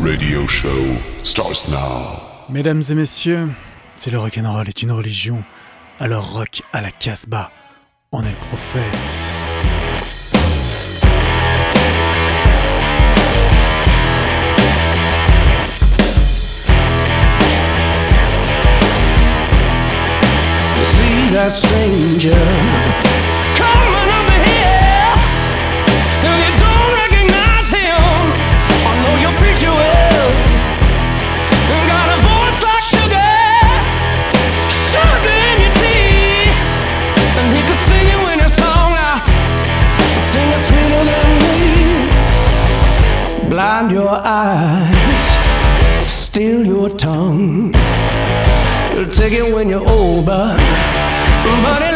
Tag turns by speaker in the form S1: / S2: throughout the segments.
S1: radio show starts now.
S2: Mesdames et messieurs, si le rock'n'roll est une religion, alors rock à la Casbah, on est le prophète.
S3: see that stranger Blind your eyes, steal your tongue. You'll take it when you're old, but but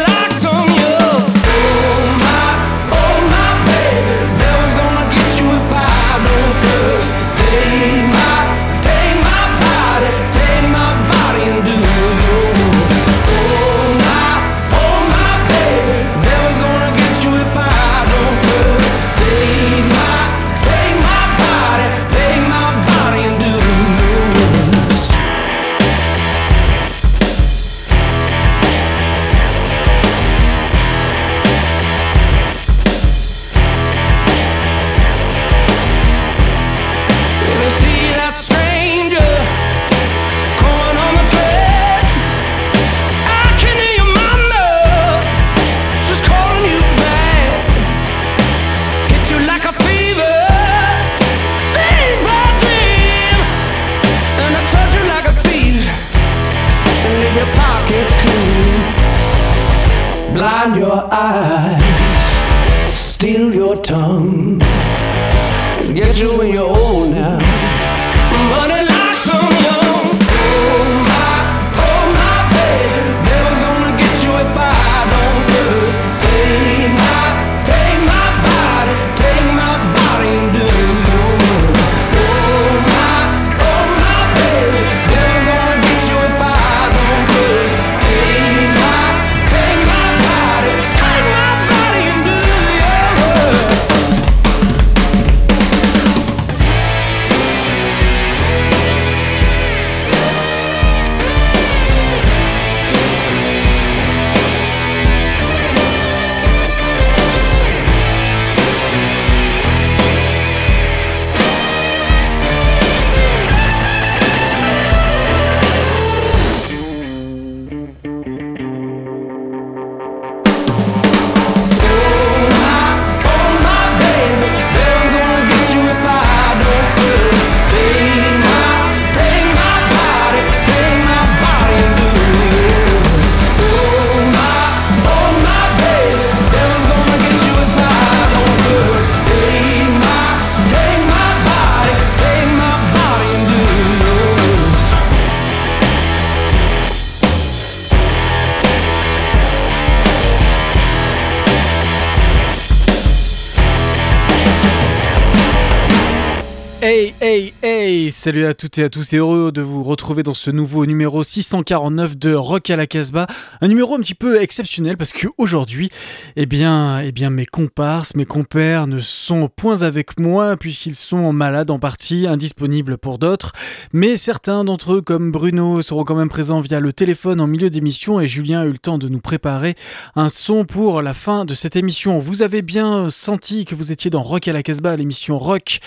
S2: Hey, hey, hey Salut à toutes et à tous et heureux de vous retrouver dans ce nouveau numéro 649 de Rock à la Casbah. Un numéro un petit peu exceptionnel parce que aujourd'hui, eh bien, eh bien, mes comparses, mes compères ne sont point avec moi puisqu'ils sont malades en partie, indisponibles pour d'autres. Mais certains d'entre eux, comme Bruno, seront quand même présents via le téléphone en milieu d'émission et Julien a eu le temps de nous préparer un son pour la fin de cette émission. Vous avez bien senti que vous étiez dans Rock à la Casbah, l'émission rock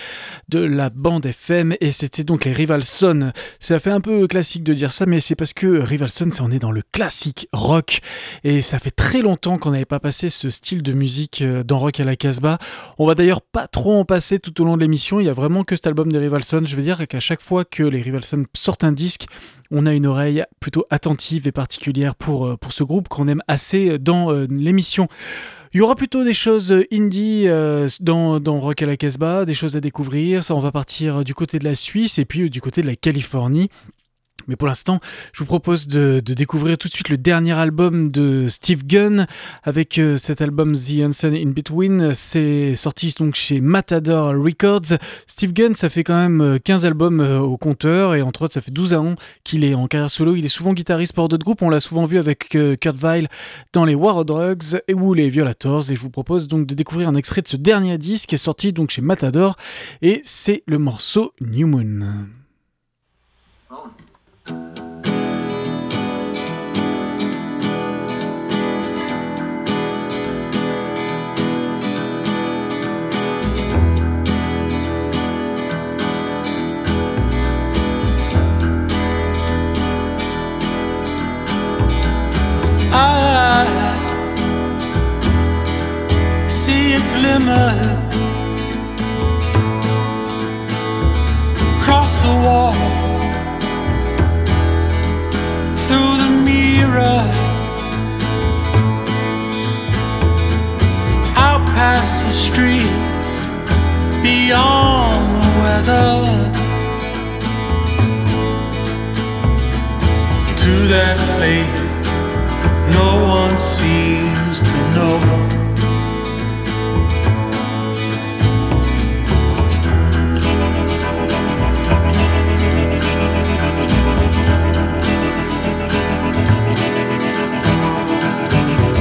S2: de la bande FM et c'était donc les Rivalson. Ça fait un peu classique de dire ça, mais c'est parce que Rivalson, ça est dans le classique rock et ça fait très longtemps qu'on n'avait pas passé ce style de musique euh, dans Rock à la Casbah. On va d'ailleurs pas trop en passer tout au long de l'émission. Il y a vraiment que cet album des Rivalson. Je veux dire qu'à chaque fois que les Rivalson sortent un disque, on a une oreille plutôt attentive et particulière pour, euh, pour ce groupe qu'on aime assez dans euh, l'émission. Il y aura plutôt des choses indie euh, dans, dans Rock à la Casbah, des choses à découvrir. Ça, on va partir du côté de la Suisse et puis du côté de la Californie. Mais pour l'instant, je vous propose de, découvrir tout de suite le dernier album de Steve Gunn avec euh, cet album The Unseen in Between. C'est sorti donc chez Matador Records. Steve Gunn, ça fait quand même 15 euh, albums euh, au compteur et entre autres, ça fait 12 ans qu'il est en carrière solo. Il est souvent guitariste pour d'autres groupes. On l'a souvent vu avec Kurt Weill dans les War Drugs et ou les Violators. Et je vous propose donc de découvrir un extrait de ce dernier disque sorti donc chez Matador et c'est le morceau New Moon.
S4: I glimmer across the wall. Through the mirror. Out past the streets. Beyond the weather. To that place no one seems to know.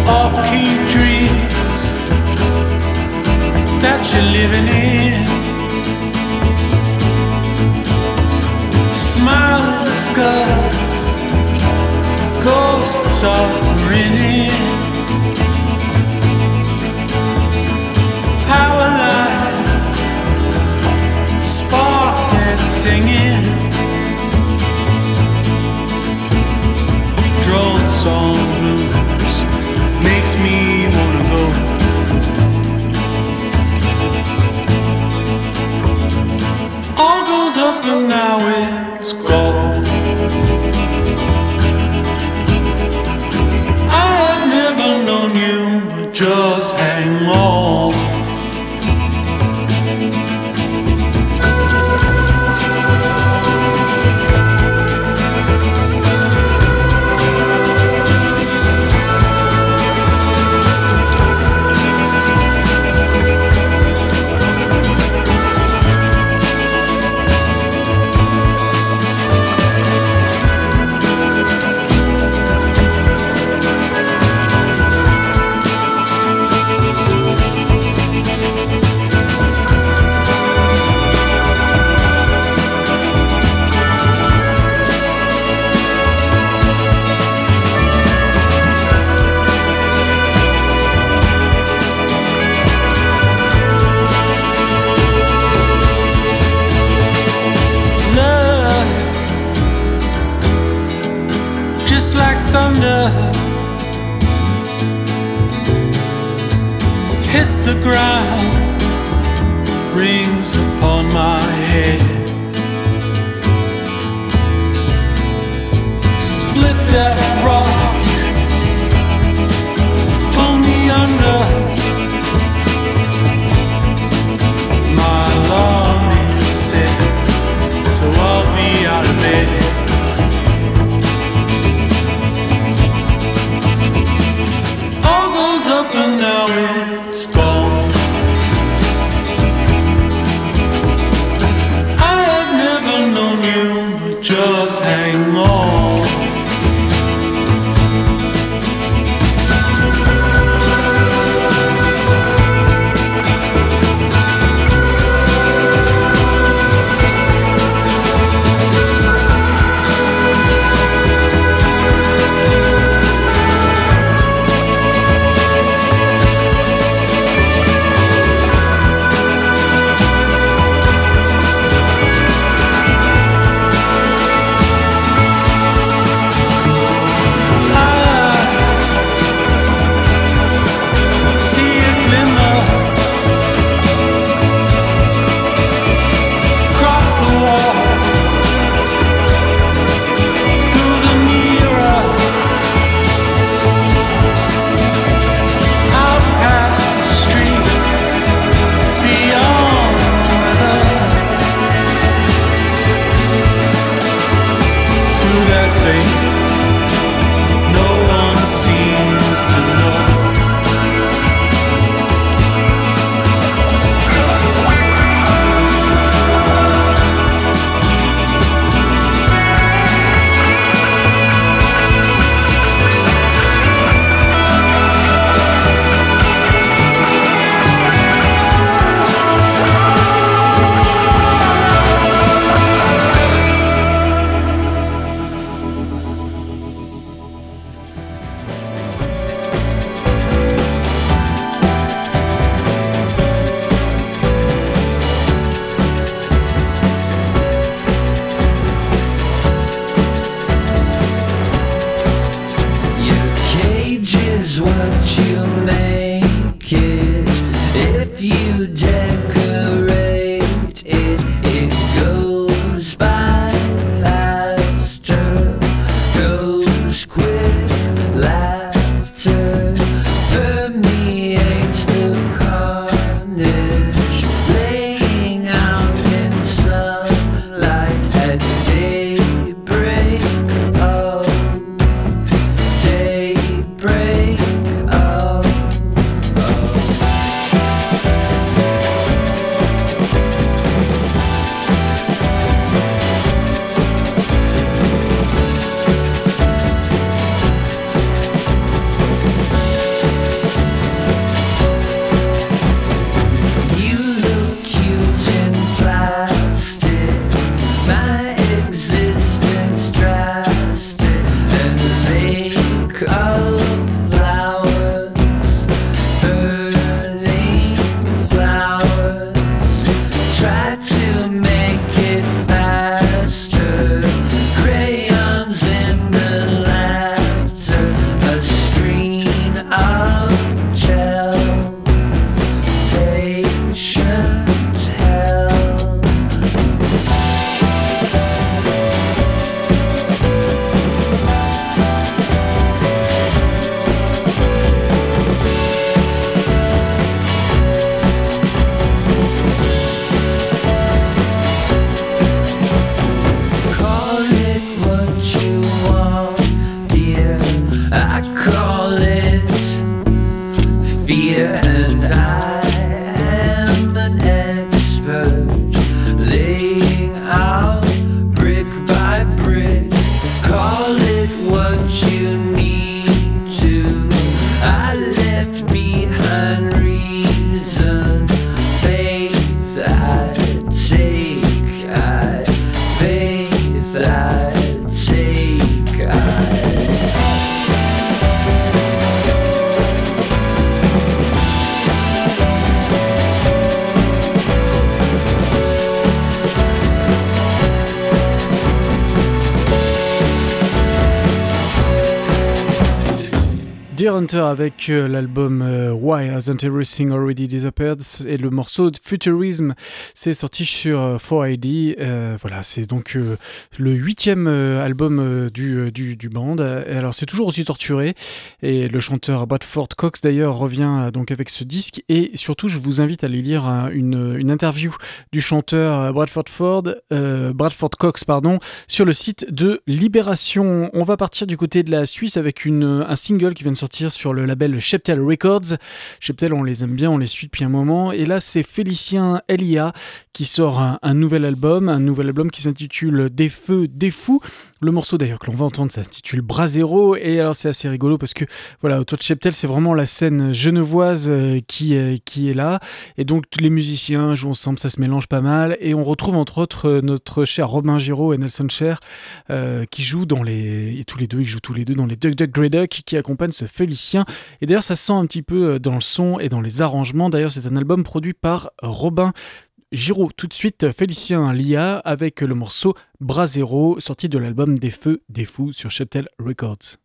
S4: off-key dreams that you're living in. Smiling skies, ghosts
S2: are grinning. Avec euh, l'album Hasn't Everything Already Disappeared et le morceau de Futurism, c'est sorti sur 4ID. Euh, voilà, c'est donc le huitième album du, du, du, band. alors c'est toujours aussi torturé et le chanteur Bradford Cox d'ailleurs revient donc avec ce disque et surtout je vous invite à aller lire une, une interview du chanteur Bradford Ford, Bradford Cox pardon, sur le site de Libération. On va partir du côté de la Suisse avec une, un single qui vient de sortir sur le label Sheptel Records. On les aime bien, on les suit depuis un moment. Et là, c'est Félicien Elia qui sort un, nouvel album, un nouvel album qui s'intitule Des Feux, des Fous. Le morceau d'ailleurs que l'on va entendre s'intitule Brasero et alors c'est assez rigolo parce que voilà autour de Cheptel c'est vraiment la scène genevoise euh, qui, est, qui est là. Et donc les musiciens jouent ensemble, ça se mélange pas mal. Et on retrouve entre autres euh, notre cher Robin Giraud et Nelson Cher euh, qui jouent dans les et tous les deux ils jouent tous les deux dans les Duck Duck Grey Duck qui accompagnent ce Félicien. Et d'ailleurs ça sent un petit peu dans le son et dans les arrangements. D'ailleurs c'est un album produit par Robin Giro tout de suite Félicien Lia avec le morceau Brasero sorti de l'album Des Feux, des Fous sur Cheptel Records.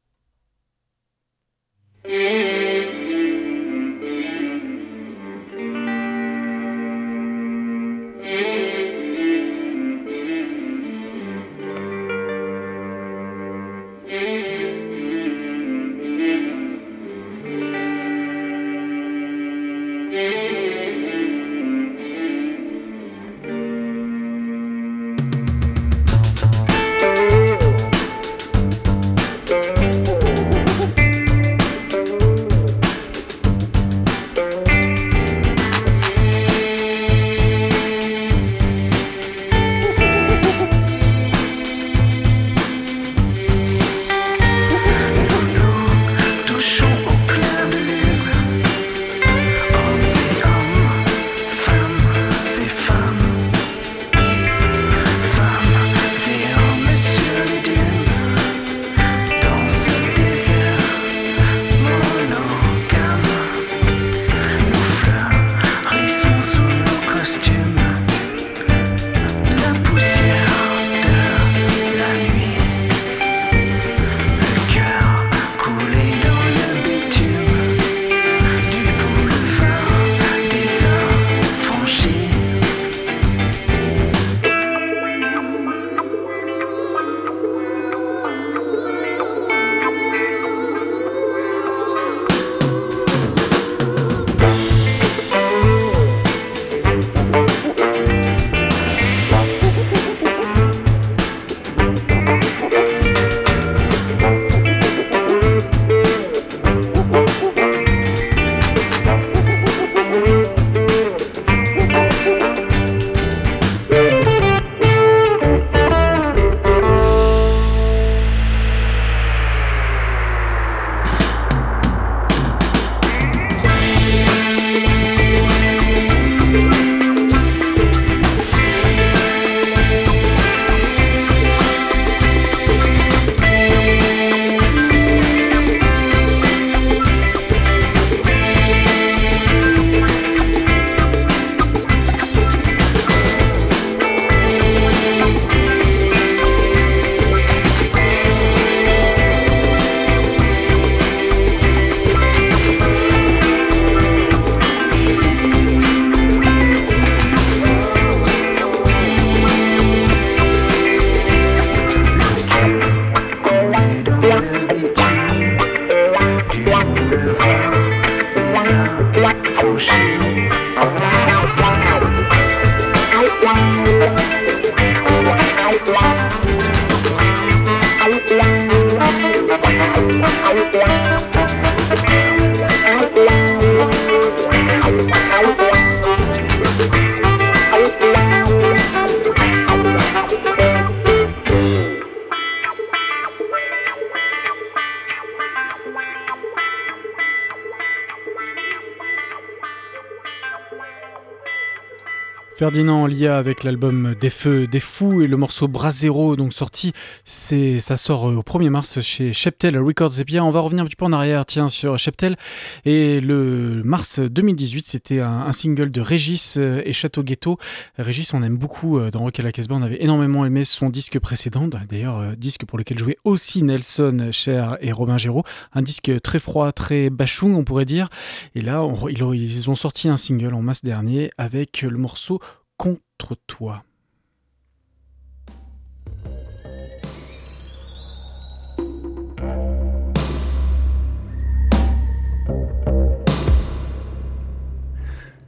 S2: Ferdinand Lia avec l'album Des Feux, des Fous et le morceau Brasero, donc sorti, c'est, ça sort euh, au 1er mars chez Sheptel Records. Et bien, on va revenir un petit peu en arrière, tiens, sur Sheptel. Et le mars 2018, c'était un, single de Régis euh, et Château Ghetto. Régis, on aime beaucoup euh, dans Rock à la Casbah, on avait énormément aimé son disque précédent, d'ailleurs, disque pour lequel jouait aussi Nelson Cher et Robin Géraud. Un disque très froid, très bachung, on pourrait dire. Et là, ils ont sorti un single en mars dernier avec le morceau contre toi.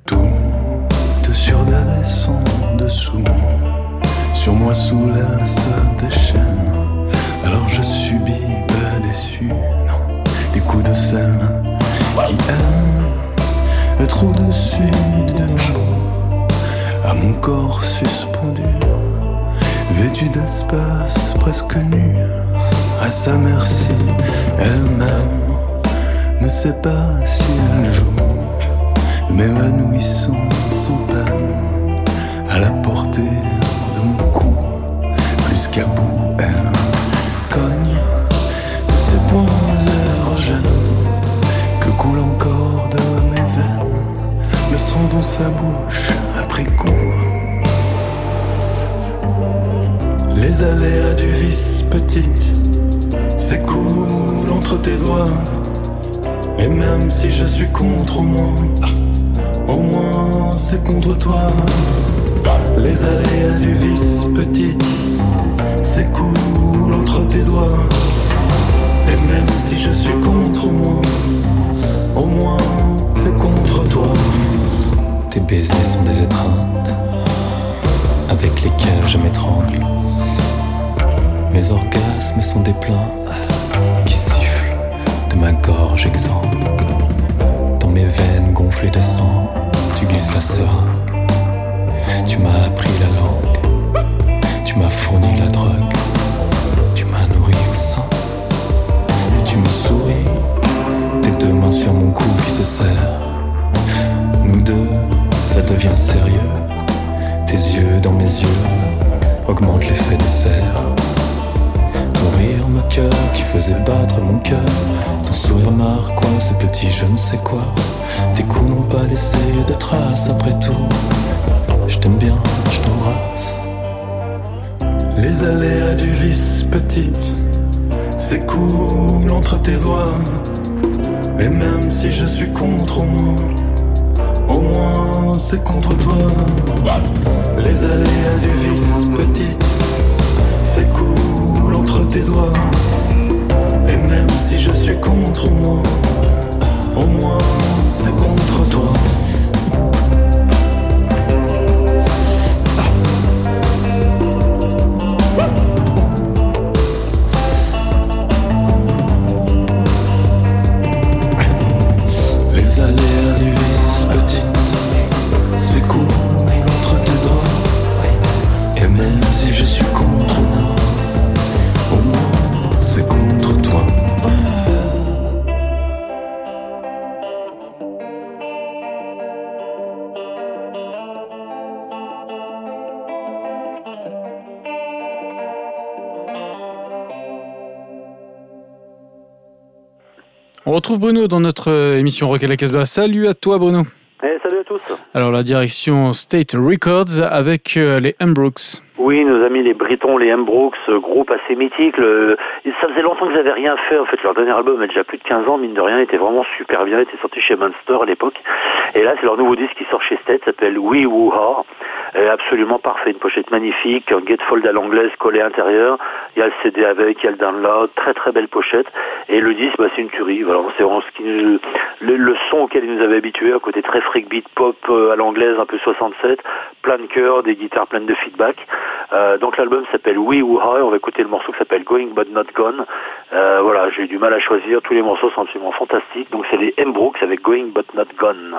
S5: Tout sur d'elle sans dessous, sur moi sous laisse des chaînes. Alors je subis pas déçu, non, des coups de sel qui aiment être au-dessus de nous à mon corps suspendu, vêtu d'espace presque nu, à sa merci, elle-même ne sait pas si elle joue, m'évanouissant sans peine, à la portée de mon cou, plus qu'à bout, elle cogne de ses points érogènes que coule encore de mes veines, le sang dans sa bouche les aléas du vice petite s'écoulent entre tes doigts. Et même si je suis contre moi, au moins c'est contre toi. Les aléas du vice petite s'écoulent entre tes doigts. Et même si je suis contre moi, au moins c'est contre toi.
S6: Tes baisers sont des étreintes avec lesquelles je m'étrangle. Mes orgasmes sont des plaintes qui sifflent de ma gorge exsangue. Dans mes veines gonflées de sang, tu glisses la seringue. Tu m'as appris la langue, tu m'as fourni la drogue, tu m'as nourri au sein. Et tu me souris, tes deux mains sur mon cou qui se serrent. Nous deux, ça devient sérieux. Tes yeux dans mes yeux augmentent l'effet de serre. Qui faisait battre mon cœur. Ton sourire quoi ce petit je ne sais quoi. Tes coups n'ont pas laissé de traces après tout. Je t'aime bien, je t'embrasse.
S5: Les aléas du vice petite s'écoulent entre tes doigts. Et même si je suis contre moi au moins c'est contre toi. Les aléas du vice petite tes doigts. Et même si je suis contre moi, au moins c'est contre toi.
S2: On retrouve Bruno dans notre euh, émission Rock à la Casbah. Salut à toi Bruno.
S7: Eh, salut à tous.
S2: Alors la direction State Records avec euh, les M. Brooks.
S7: Oui, nos amis les Britons, les M. Brooks, euh, groupe assez mythique. Ça faisait longtemps qu'ils n'avaient rien fait. En fait, leur dernier album a déjà plus de 15 ans, mine de rien, était vraiment super bien. Il était sorti chez Monster à l'époque. Et là, c'est leur nouveau disque qui sort chez State, s'appelle We Woo Ha absolument parfait, une pochette magnifique, un gatefold à l'anglaise collé à l'intérieur, il y a le CD avec, il y a le download, très très belle pochette, et le disque, bah, c'est une tuerie, voilà, c'est vraiment ce qui le, son auquel il nous avait habitués, à côté très freak beat pop euh, à l'anglaise, un peu 67, plein de chœurs, des guitares pleines de feedback. Euh, donc l'album s'appelle We Who High, on va écouter le morceau qui s'appelle Going But Not Gone. Euh, voilà, j'ai eu du mal à choisir, tous les morceaux sont absolument fantastiques, donc c'est les M. Brooks avec Going But Not Gone.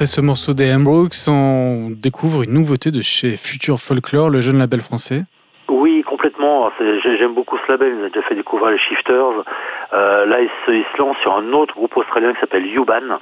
S2: Après ce morceau des. Brooks, on découvre une nouveauté de chez Future Folklore, le jeune label français.
S7: Oui, complètement. J'aime beaucoup ce label. Il a déjà fait découvrir les Shifters. Euh, là, il se, il lance sur un autre groupe australien qui s'appelle Yuban.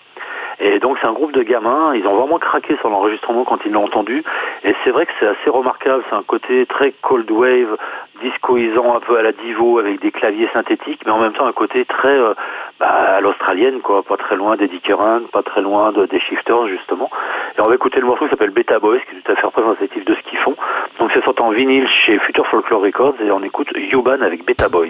S7: Et donc, c'est un groupe de gamins. Ils ont vraiment craqué sur l'enregistrement quand ils l'ont entendu. Et c'est vrai que c'est assez remarquable. C'est un côté très cold wave, discoisant un peu à la Divo avec des claviers synthétiques, mais en même temps un côté très euh, bah, à l'australienne, quoi. Pas très loin d'Eddie Curran, pas très loin de, des Shifters, justement. Et on va écouter le morceau qui s'appelle Beta Boys, qui est tout à fait représentatif de ce qu'ils font. Donc, c'est sorti en vinyle chez Future Folklore Records et on écoute Yuban avec Beta Boys.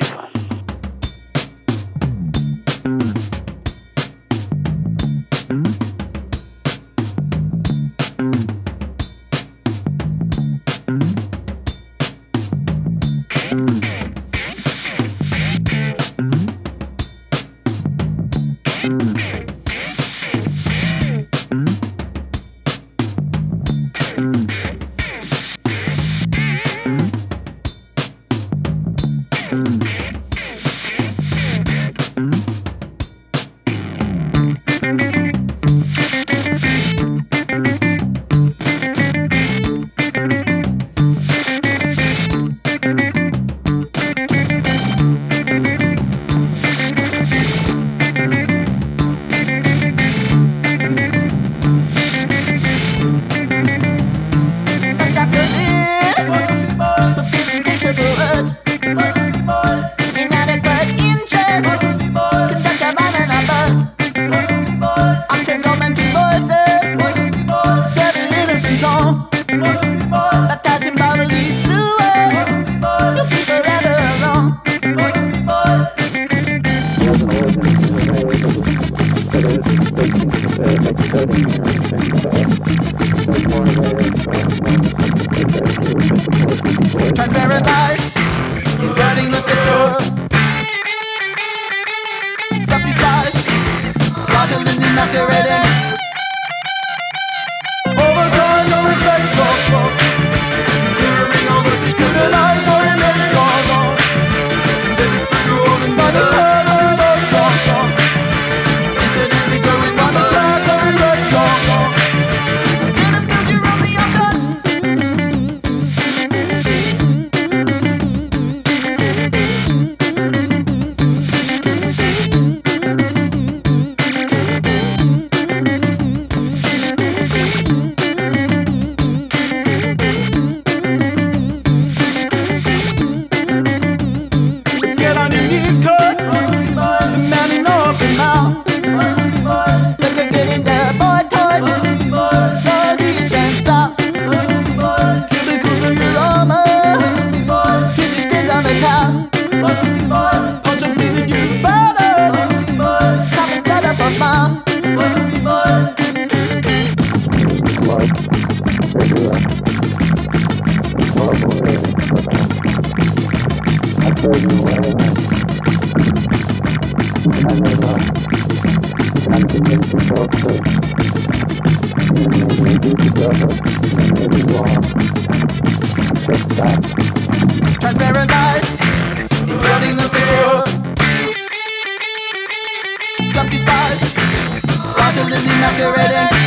S8: Transparent eyes, burning the secure. Subtle spies, fraudulently masquerading.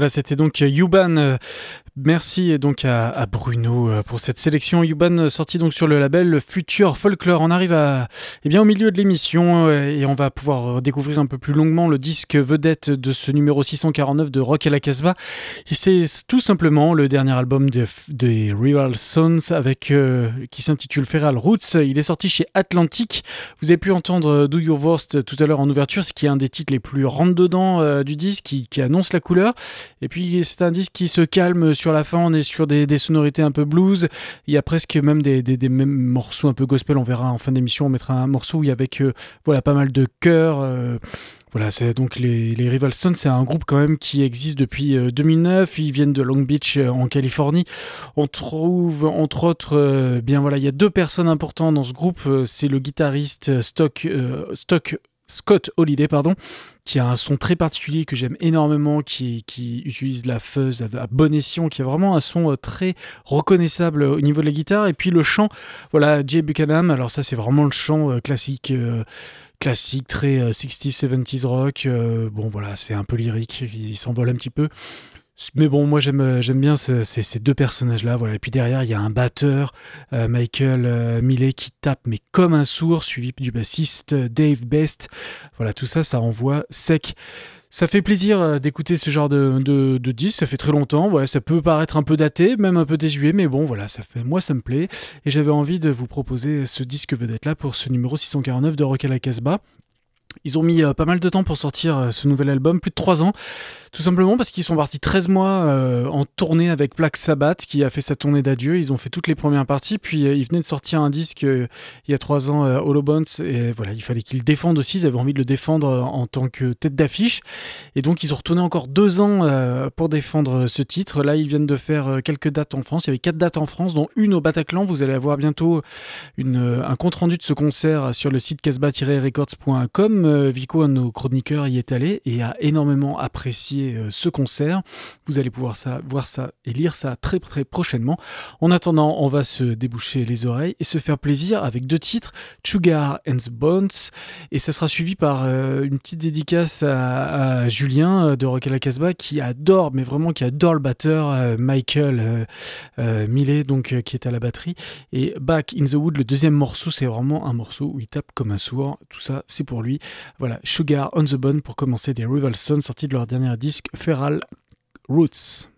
S2: Voilà, c'était donc Yuban. Merci donc à, Bruno euh, pour cette sélection. Yuban euh, sorti donc sur le label Future Folklore. On arrive à, eh bien, au milieu de l'émission euh, et on va pouvoir découvrir un peu plus longuement le disque vedette de ce numéro 649 de Rock à la Casbah. C'est tout simplement le dernier album de- des Rival Sons avec, qui s'intitule Feral Roots. Il est sorti chez Atlantic. Vous avez pu entendre Do Your Worst tout à l'heure en ouverture, ce qui est un des titres les plus rentre-dedans du disque, qui, qui annonce la couleur. Et puis c'est un disque qui se calme sur la fin, on est sur des, sonorités un peu blues. Il y a presque même des, mêmes morceaux un peu gospel, on verra en fin d'émission, on mettra un morceau où il y avec euh, voilà, pas mal de chœurs. euh, Voilà, c'est donc les, les Rival Sons, c'est un groupe quand même qui existe depuis euh, 2009. Ils viennent de Long Beach euh, en Californie. On trouve entre autres, euh, bien voilà, il y a deux personnes importantes dans ce groupe. Euh, c'est le guitariste Stock, euh, Stock Scott Holiday, pardon, qui a un son très particulier que j'aime énormément, qui, qui utilise la fuzz à, bon escient, qui a vraiment un son euh, très reconnaissable au niveau de la guitare. Et puis le chant, voilà, Jay Buchanan. Alors ça, c'est vraiment le chant euh, classique. euh, classique, très euh, 60s, 70s rock. euh, bon, voilà, c'est un peu lyrique, il s'envole un petit peu. Mais bon, moi j'aime euh, bien ce- ces, deux personnages-là. Voilà. Et puis derrière, il y a un batteur, euh, Michael euh, Millet, qui tape, mais comme un sourd, suivi du bassiste Dave Best. Voilà, tout ça, ça envoie sec. Ça fait plaisir d'écouter ce genre de, disque, ça fait très longtemps, voilà, ça peut paraître un peu daté, même un peu désuet, mais bon voilà, ça fait, moi ça me plaît, et j'avais envie de vous proposer ce disque vedette là pour ce numéro 649 de Rock à la Casbah. Ils ont mis euh, pas mal de temps pour sortir euh, ce nouvel album, plus de 3 ans, tout simplement parce qu'ils sont partis 13 mois euh, en tournée avec Black Sabbath, qui a fait sa tournée d'adieu. Ils ont fait toutes les premières parties, puis ils venaient de sortir un disque il y a 3 ans, Hollow Bones, et voilà, il fallait qu'ils le défendent aussi. Ils avaient envie de le défendre en tant que tête d'affiche, et donc ils ont retourné encore 2 ans pour défendre ce titre. Là, ils viennent de faire quelques dates en France. Il y avait 4 dates en France, dont une au Bataclan. Vous allez avoir bientôt un compte rendu de ce concert sur le site casbah-records.com. Euh, Vico, un de nos chroniqueurs, y est allé et a énormément apprécié euh, ce concert. Vous allez pouvoir ça, voir ça et lire ça très très prochainement. En attendant, on va se déboucher les oreilles et se faire plaisir avec deux titres, Sugar and the Bones, et ça sera suivi par euh, une petite dédicace à, Julien de Rock la Casbah qui adore, mais vraiment qui adore le batteur Michael Millet, donc qui est à la batterie. Et Back in the Wood, le deuxième morceau, c'est vraiment un morceau où il tape comme un sourd. Tout ça, c'est pour lui. Voilà, Sugar on the Bone pour commencer des Rival Sons, sortis de leur dernier disque Feral Roots.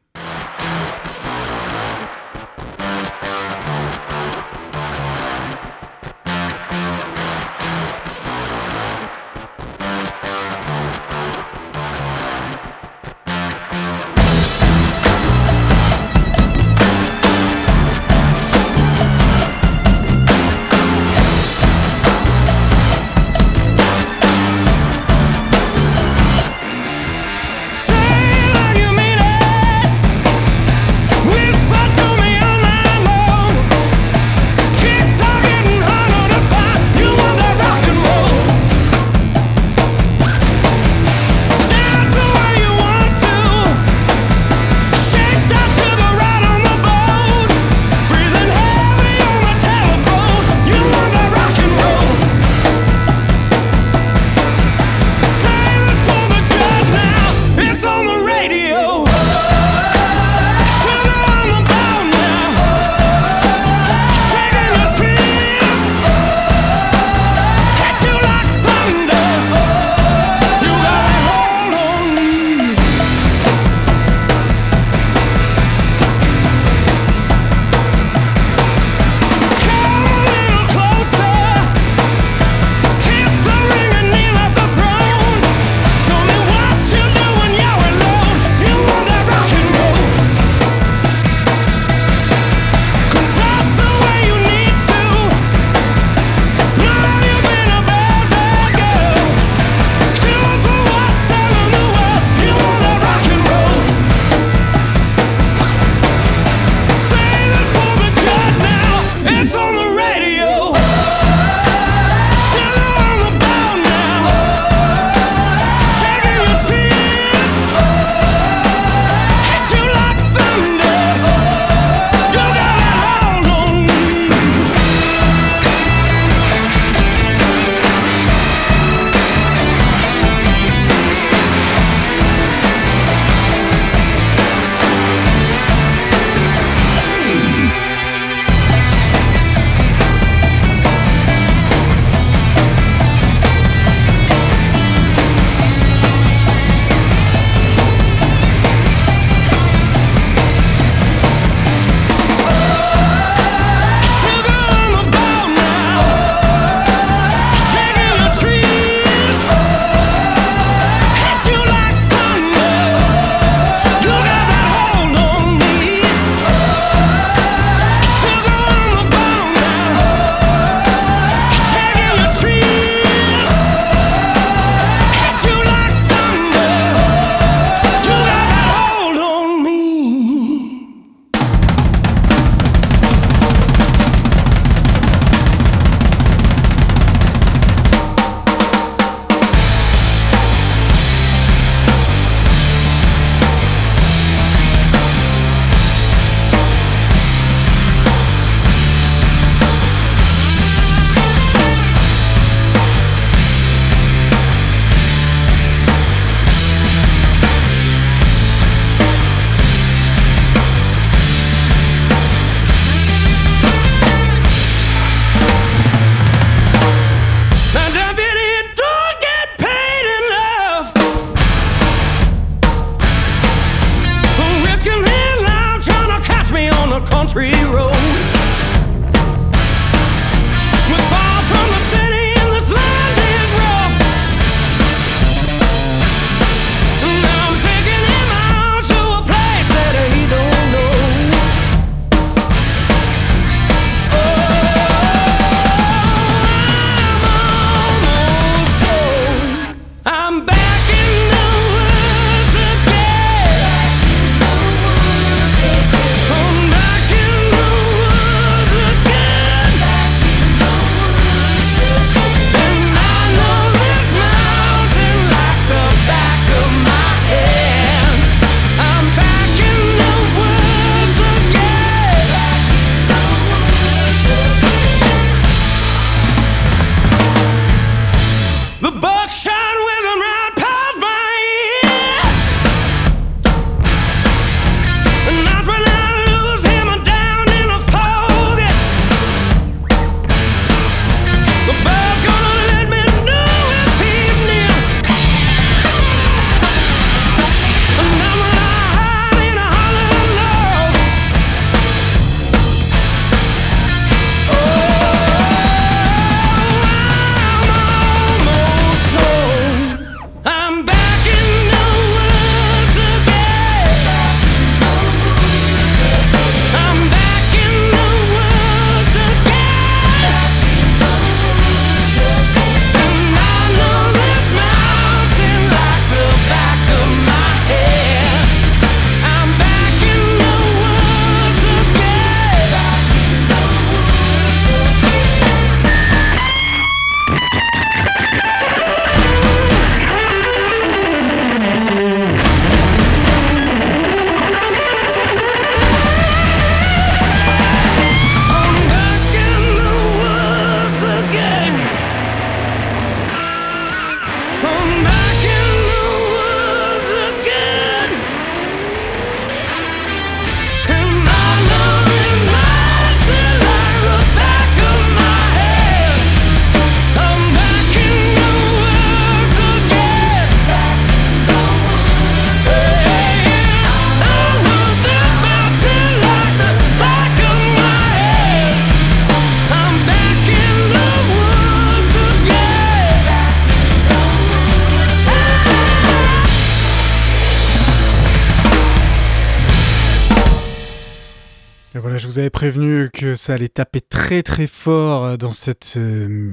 S2: Je vous avais prévenu que ça allait taper très très fort euh, dans cette euh,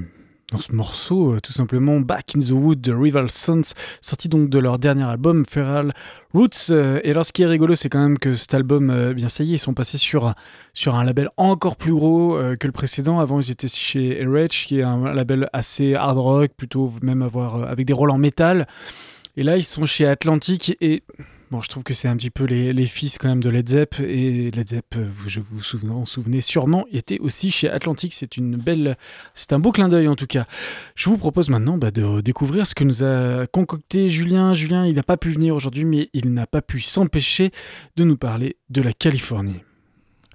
S2: dans ce morceau, euh, tout simplement Back in the Wood de Rival Sons, sorti donc de leur dernier album Feral Roots. Et alors, ce qui est rigolo, c'est quand même que cet album, euh, bien ça y est, ils sont passés sur sur un label encore plus gros que le précédent. Avant, ils étaient chez RH, qui est un label assez hard rock, plutôt même avoir avec des rôles en métal. Et là, ils sont chez Atlantic et bon, je trouve que c'est un petit peu les, fils quand même de Led Zepp et Led Zepp, euh, vous, je vous en souvenez sûrement, était aussi chez Atlantic. C'est une belle, c'est un beau clin d'œil en tout cas. Je vous propose maintenant bah, de découvrir ce que nous a concocté Julien. Julien, il n'a pas pu venir aujourd'hui, mais il n'a pas pu s'empêcher de nous parler de la Californie.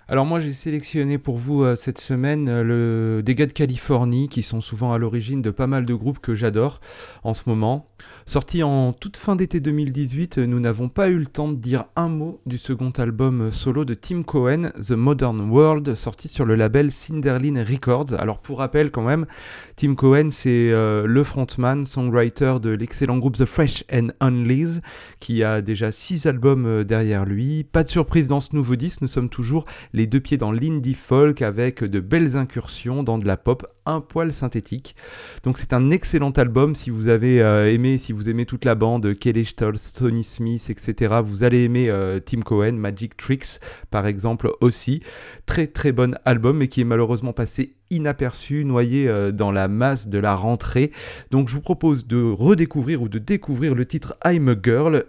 S9: Alors moi j'ai sélectionné pour vous euh, cette semaine euh, le... des gars de Californie qui sont souvent à l'origine de pas mal de groupes que j'adore en ce moment. Sorti en toute fin d'été 2018, euh, nous n'avons pas eu le temps de dire un mot du second album euh, solo de Tim Cohen, The Modern World, sorti sur le label Cinderlin Records. Alors pour rappel quand même, Tim Cohen c'est euh, le frontman, songwriter de l'excellent groupe The Fresh and Unleashed qui a déjà six albums derrière lui. Pas de surprise dans ce nouveau disque, nous sommes toujours les deux pieds dans l'indie folk avec de belles incursions dans de la pop un poil synthétique. Donc c'est un excellent album si vous avez aimé, si vous aimez toute la bande, Kelly Stoltz, Tony Smith, etc. Vous allez aimer euh, Tim Cohen, Magic Tricks par exemple aussi. Très très bon album mais qui est malheureusement passé inaperçu, noyé euh, dans la masse de la rentrée. Donc je vous propose de redécouvrir ou de découvrir le titre I'm a Girl,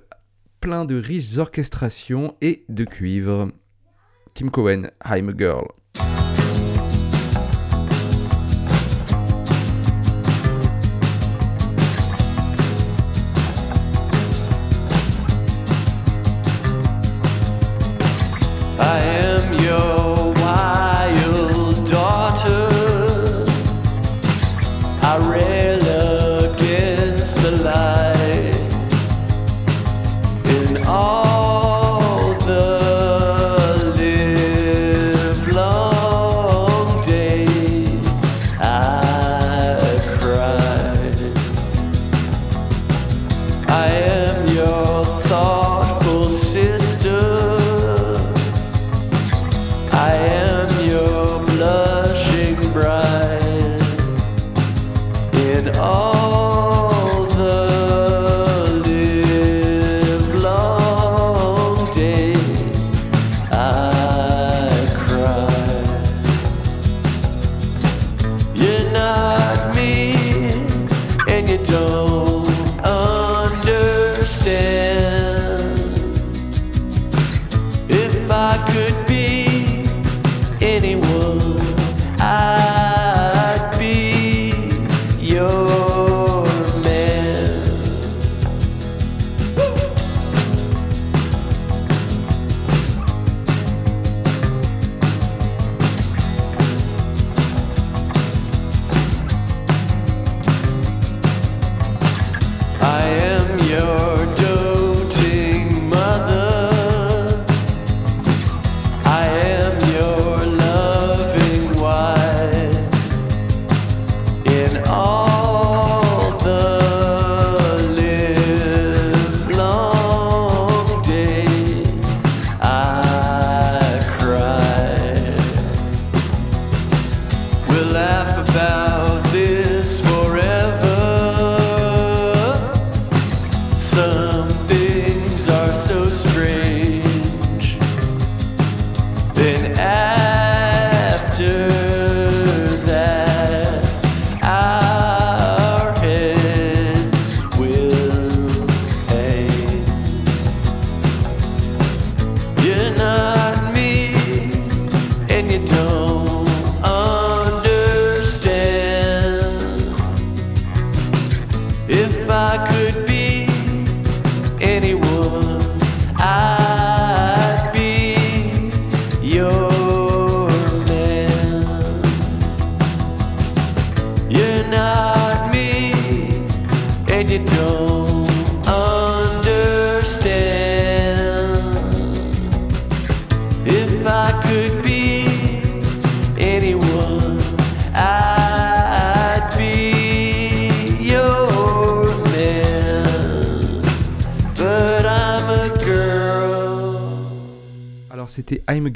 S9: plein de riches orchestrations et de cuivre. Tim Cohen, I'm a Girl.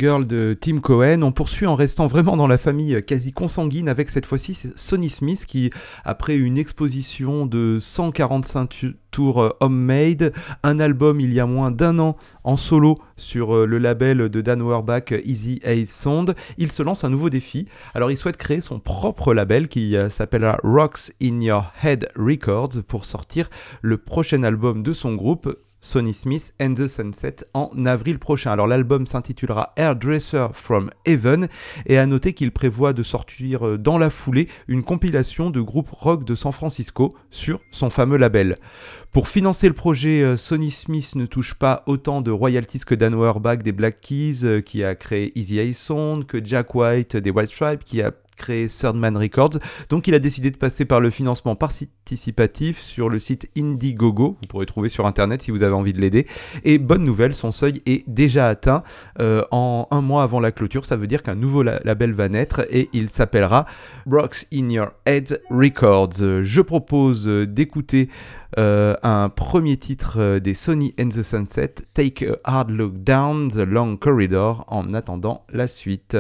S10: Girl
S9: de Tim Cohen. On poursuit en restant vraiment dans la famille quasi consanguine avec cette fois-ci Sonny Smith qui, après une exposition de 145 tu- tours euh, homemade, un album il y a moins d'un an en solo sur euh, le label de Dan Auerbach Easy A Sound, il se lance un nouveau défi. Alors il souhaite créer son propre label qui euh, s'appellera Rocks in Your Head Records pour sortir le prochain album de son groupe Sonny Smith and the Sunset en avril prochain. Alors l'album s'intitulera Hairdresser from Heaven et à noter qu'il prévoit de sortir euh, dans la foulée une compilation de groupes rock de San Francisco sur son fameux label. Pour financer le projet, euh, Sonny Smith ne touche pas autant de royalties que Dan Auerbach des Black Keys euh, qui a créé Easy A Sound, que Jack White des White Stripes qui a créé Third Man Records. Donc il a décidé de passer par le financement participatif sur le site Indiegogo. Vous pourrez trouver sur internet si vous avez envie de l'aider. Et bonne nouvelle, son seuil est déjà atteint euh, en un mois avant la clôture. Ça veut dire qu'un nouveau la- label va naître et il s'appellera Rocks in Your Head Records. Je propose d'écouter euh, un premier titre euh, des Sony and the Sunset, Take a Hard Look Down the Long Corridor, en attendant la suite.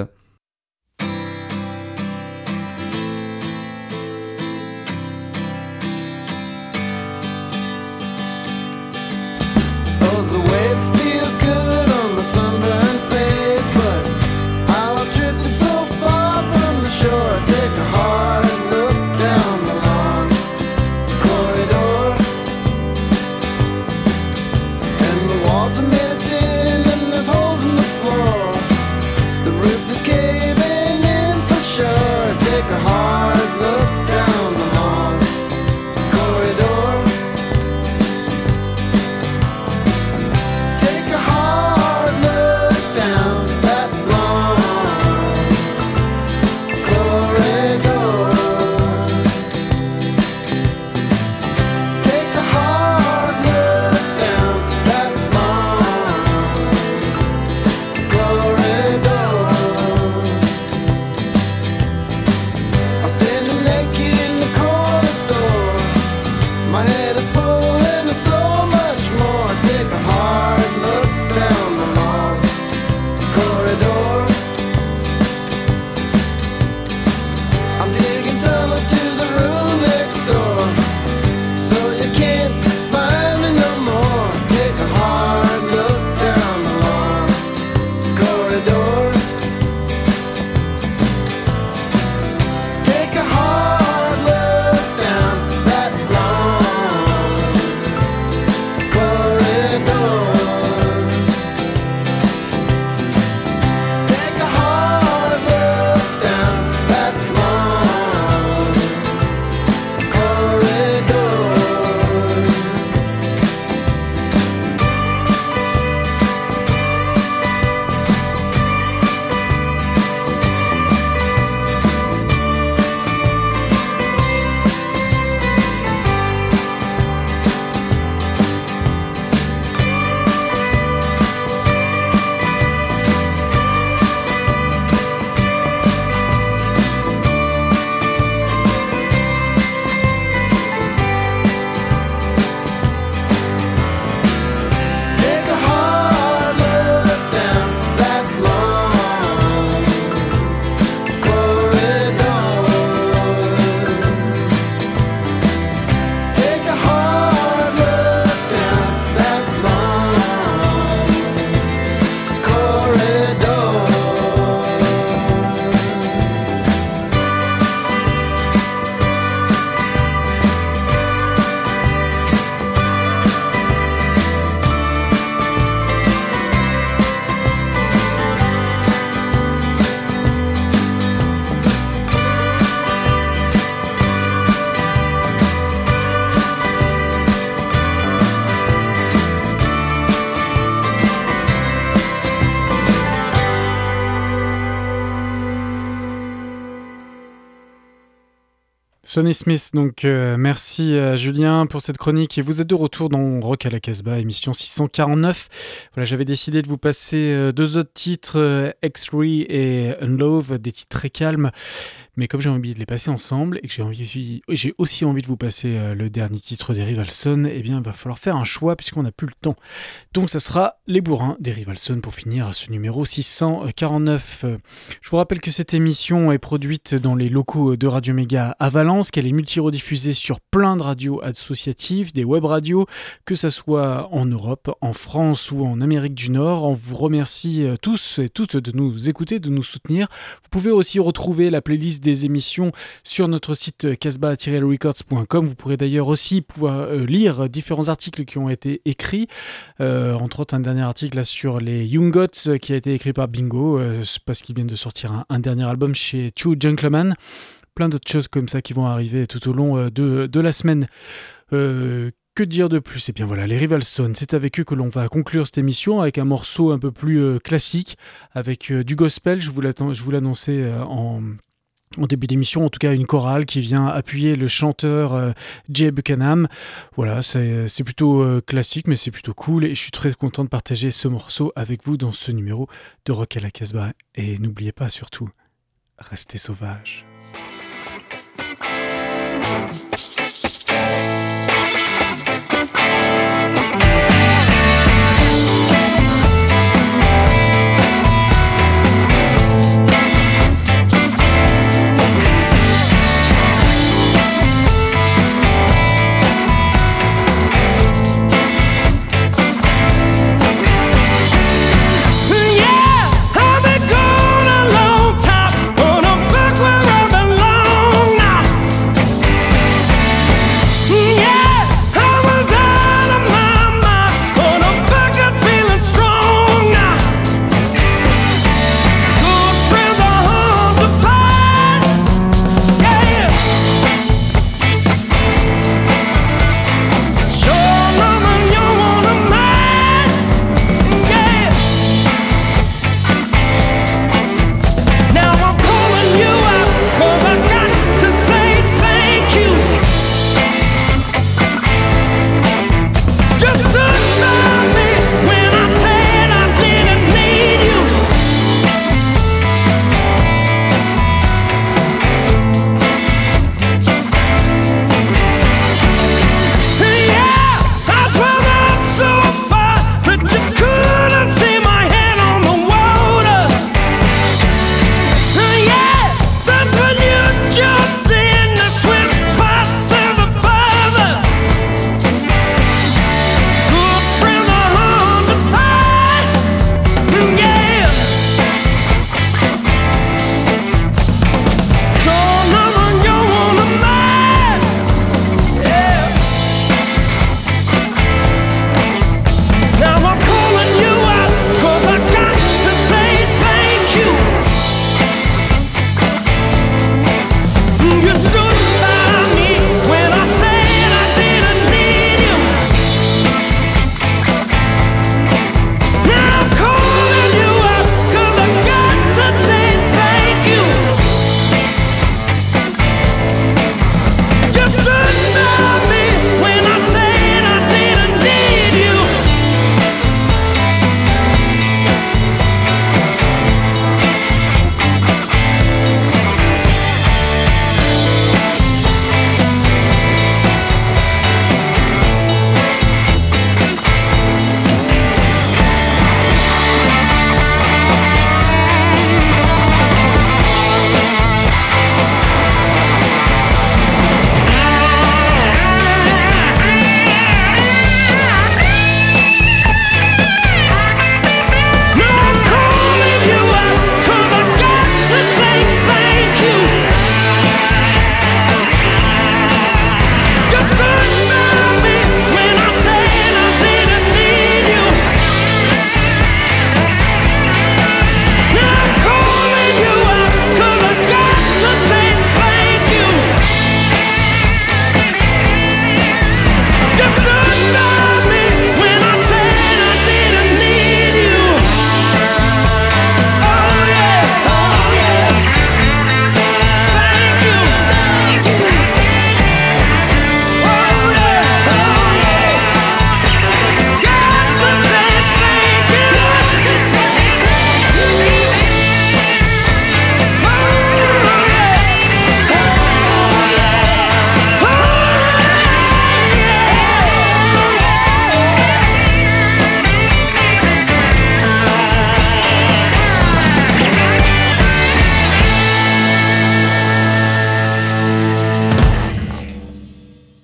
S2: Sonny Smith, donc euh, merci Julien pour cette chronique et vous êtes de retour dans Rock à la Casbah, émission 649. Voilà, j'avais décidé de vous passer euh, deux autres titres, euh, X-Ray et Unlove, des titres très calmes, mais comme j'ai envie de les passer ensemble et que j'ai j'ai aussi envie de vous passer euh, le dernier titre des Rivalson, eh bien il va falloir faire un choix puisqu'on n'a plus le temps. Donc ça sera les bourrins des Rivalson pour finir ce numéro 649. Euh, Je vous rappelle que cette émission est produite dans les locaux de Radio Méga à Valence, qu'elle est multi-rediffusée sur plein de radios associatives, des web radios, que ce soit en Europe, en France ou en Amérique du Nord. On vous remercie euh, tous et toutes de nous écouter, de nous soutenir. Vous pouvez aussi retrouver la playlist des émissions sur notre site euh, casbah-records.com. Vous pourrez d'ailleurs aussi pouvoir euh, lire différents articles qui ont été écrits, euh, entre autres un dernier article là, sur les Young Gods qui a été écrit par Bingo, parce qu'ils viennent de sortir un, dernier album chez Two Gentlemen. Plein d'autres choses comme ça qui vont arriver tout au long de, de la semaine. Que dire de plus? Eh bien voilà, les Rivalstone, c'est avec eux que l'on va conclure cette émission avec un morceau un peu plus classique, avec du gospel. Je vous l'annonçais en, en début d'émission, en tout cas une chorale qui vient appuyer le chanteur euh, Jay Buchanan. Voilà, c'est plutôt euh, classique, mais c'est plutôt cool et je suis très content de partager ce morceau avec vous dans ce numéro de Rock à la Casbah. Et n'oubliez pas surtout, restez sauvages.